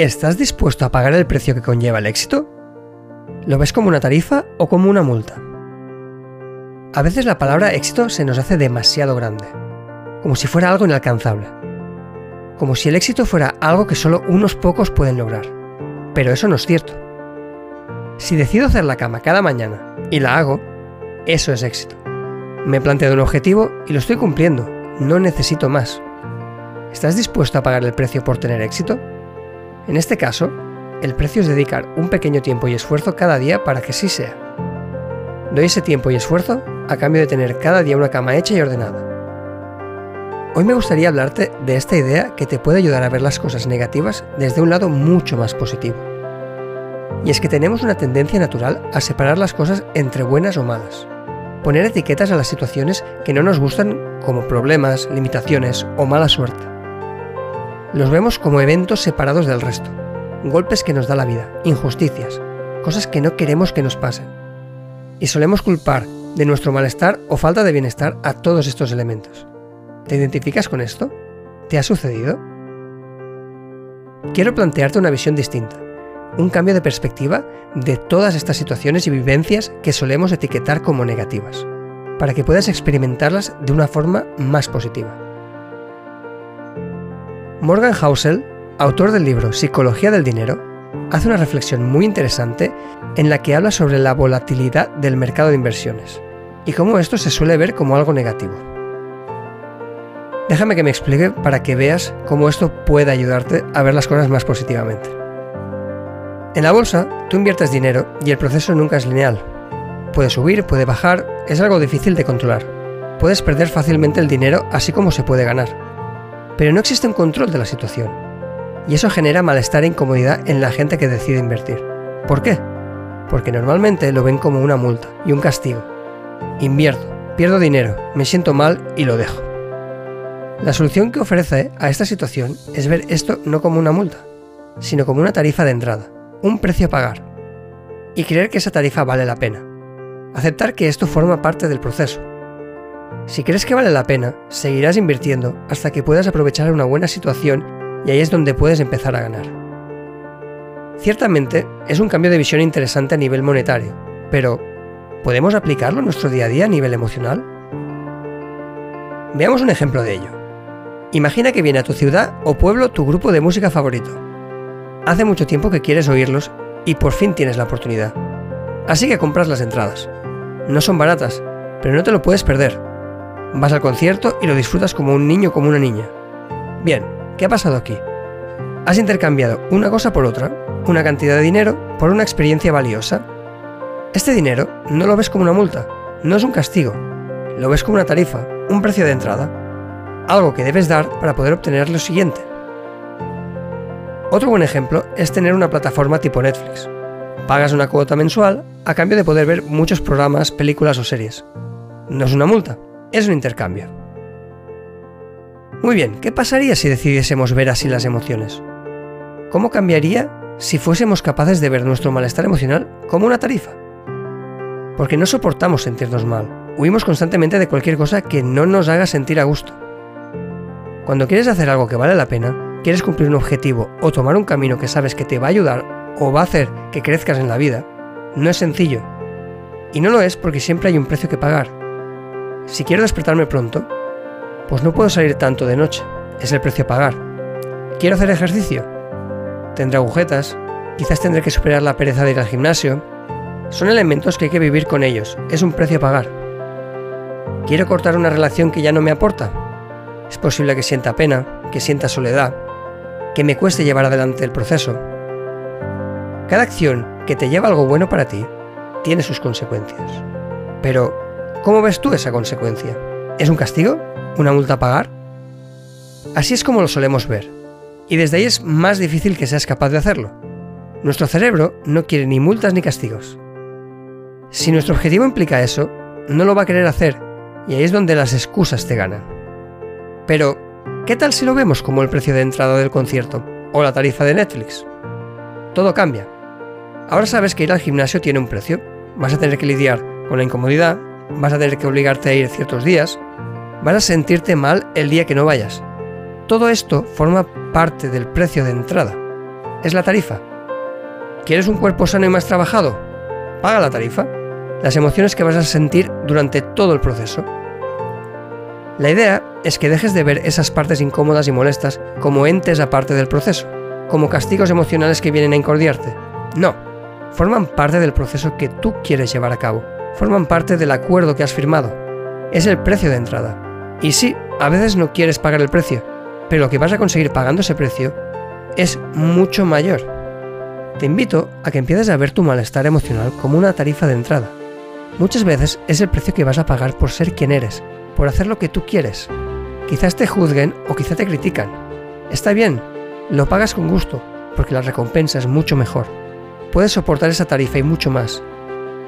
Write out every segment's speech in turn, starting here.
¿Estás dispuesto a pagar el precio que conlleva el éxito? ¿Lo ves como una tarifa o como una multa? A veces la palabra éxito se nos hace demasiado grande, como si fuera algo inalcanzable, como si el éxito fuera algo que solo unos pocos pueden lograr. Pero eso no es cierto. Si decido hacer la cama cada mañana y la hago, eso es éxito. Me he planteado un objetivo y lo estoy cumpliendo, no necesito más. ¿Estás dispuesto a pagar el precio por tener éxito? En este caso, el precio es dedicar un pequeño tiempo y esfuerzo cada día para que sí sea. Doy ese tiempo y esfuerzo a cambio de tener cada día una cama hecha y ordenada. Hoy me gustaría hablarte de esta idea que te puede ayudar a ver las cosas negativas desde un lado mucho más positivo. Y es que tenemos una tendencia natural a separar las cosas entre buenas o malas. Poner etiquetas a las situaciones que no nos gustan como problemas, limitaciones o mala suerte. Los vemos como eventos separados del resto, golpes que nos da la vida, injusticias, cosas que no queremos que nos pasen. Y solemos culpar de nuestro malestar o falta de bienestar a todos estos elementos. ¿Te identificas con esto? ¿Te ha sucedido? Quiero plantearte una visión distinta, un cambio de perspectiva de todas estas situaciones y vivencias que solemos etiquetar como negativas, para que puedas experimentarlas de una forma más positiva. Morgan Housel, autor del libro Psicología del Dinero, hace una reflexión muy interesante en la que habla sobre la volatilidad del mercado de inversiones y cómo esto se suele ver como algo negativo. Déjame que me explique para que veas cómo esto puede ayudarte a ver las cosas más positivamente. En la bolsa, tú inviertes dinero y el proceso nunca es lineal. Puede subir, puede bajar, es algo difícil de controlar. Puedes perder fácilmente el dinero así como se puede ganar pero no existe un control de la situación. Y eso genera malestar e incomodidad en la gente que decide invertir. ¿Por qué? Porque normalmente lo ven como una multa y un castigo. Invierto, pierdo dinero, me siento mal y lo dejo. La solución que ofrece a esta situación es ver esto no como una multa, sino como una tarifa de entrada, un precio a pagar. Y creer que esa tarifa vale la pena. Aceptar que esto forma parte del proceso, si crees que vale la pena, seguirás invirtiendo hasta que puedas aprovechar una buena situación y ahí es donde puedes empezar a ganar. Ciertamente, es un cambio de visión interesante a nivel monetario, pero ¿podemos aplicarlo en nuestro día a día a nivel emocional? Veamos un ejemplo de ello. Imagina que viene a tu ciudad o pueblo tu grupo de música favorito. Hace mucho tiempo que quieres oírlos y por fin tienes la oportunidad. Así que compras las entradas. No son baratas, pero no te lo puedes perder Vas al concierto y lo disfrutas como un niño como una niña. Bien, ¿qué ha pasado aquí? Has intercambiado una cosa por otra, una cantidad de dinero por una experiencia valiosa. Este dinero no lo ves como una multa, no es un castigo, lo ves como una tarifa, un precio de entrada, algo que debes dar para poder obtener lo siguiente. Otro buen ejemplo es tener una plataforma tipo Netflix. Pagas una cuota mensual a cambio de poder ver muchos programas, películas o series. No es una multa, es un intercambio. Muy bien, ¿qué pasaría si decidiésemos ver así las emociones? ¿Cómo cambiaría si fuésemos capaces de ver nuestro malestar emocional como una tarifa? Porque no soportamos sentirnos mal, huimos constantemente de cualquier cosa que no nos haga sentir a gusto. Cuando quieres hacer algo que vale la pena, quieres cumplir un objetivo o tomar un camino que sabes que te va a ayudar o va a hacer que crezcas en la vida, no es sencillo. Y no lo es porque siempre hay un precio que pagar, si quiero despertarme pronto, pues no puedo salir tanto de noche. Es el precio a pagar. ¿Quiero hacer ejercicio? Tendré agujetas, quizás tendré que superar la pereza de ir al gimnasio. Son elementos que hay que vivir con ellos, es un precio a pagar. ¿Quiero cortar una relación que ya no me aporta? Es posible que sienta pena, que sienta soledad, que me cueste llevar adelante el proceso. Cada acción que te lleva algo bueno para ti tiene sus consecuencias. Pero ¿Cómo ves tú esa consecuencia? ¿Es un castigo? ¿Una multa a pagar? Así es como lo solemos ver, y desde ahí es más difícil que seas capaz de hacerlo. Nuestro cerebro no quiere ni multas ni castigos. Si nuestro objetivo implica eso, no lo va a querer hacer, y ahí es donde las excusas te ganan. Pero, ¿qué tal si lo vemos como el precio de entrada del concierto o la tarifa de Netflix? Todo cambia. Ahora sabes que ir al gimnasio tiene un precio. Vas a tener que lidiar con la incomodidad, vas a tener que obligarte a ir ciertos días, vas a sentirte mal el día que no vayas. Todo esto forma parte del precio de entrada. es la tarifa. ¿Quieres un cuerpo sano y más trabajado? Paga la tarifa. Las emociones que vas a sentir durante todo el proceso. La idea es que dejes de ver esas partes incómodas y molestas como entes aparte del proceso, como castigos emocionales que vienen a incordiarte. No, forman parte del proceso que tú quieres llevar a cabo, forman parte del acuerdo que has firmado. Es el precio de entrada. Y sí, a veces no quieres pagar el precio, pero lo que vas a conseguir pagando ese precio es mucho mayor. Te invito a que empieces a ver tu malestar emocional como una tarifa de entrada. Muchas veces es el precio que vas a pagar por ser quien eres, por hacer lo que tú quieres. Quizás te juzguen o quizá te critican. Está bien, lo pagas con gusto, porque la recompensa es mucho mejor. Puedes soportar esa tarifa y mucho más.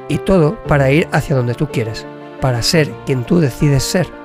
Y todo para ir hacia donde tú quieres, para ser quien tú decides ser.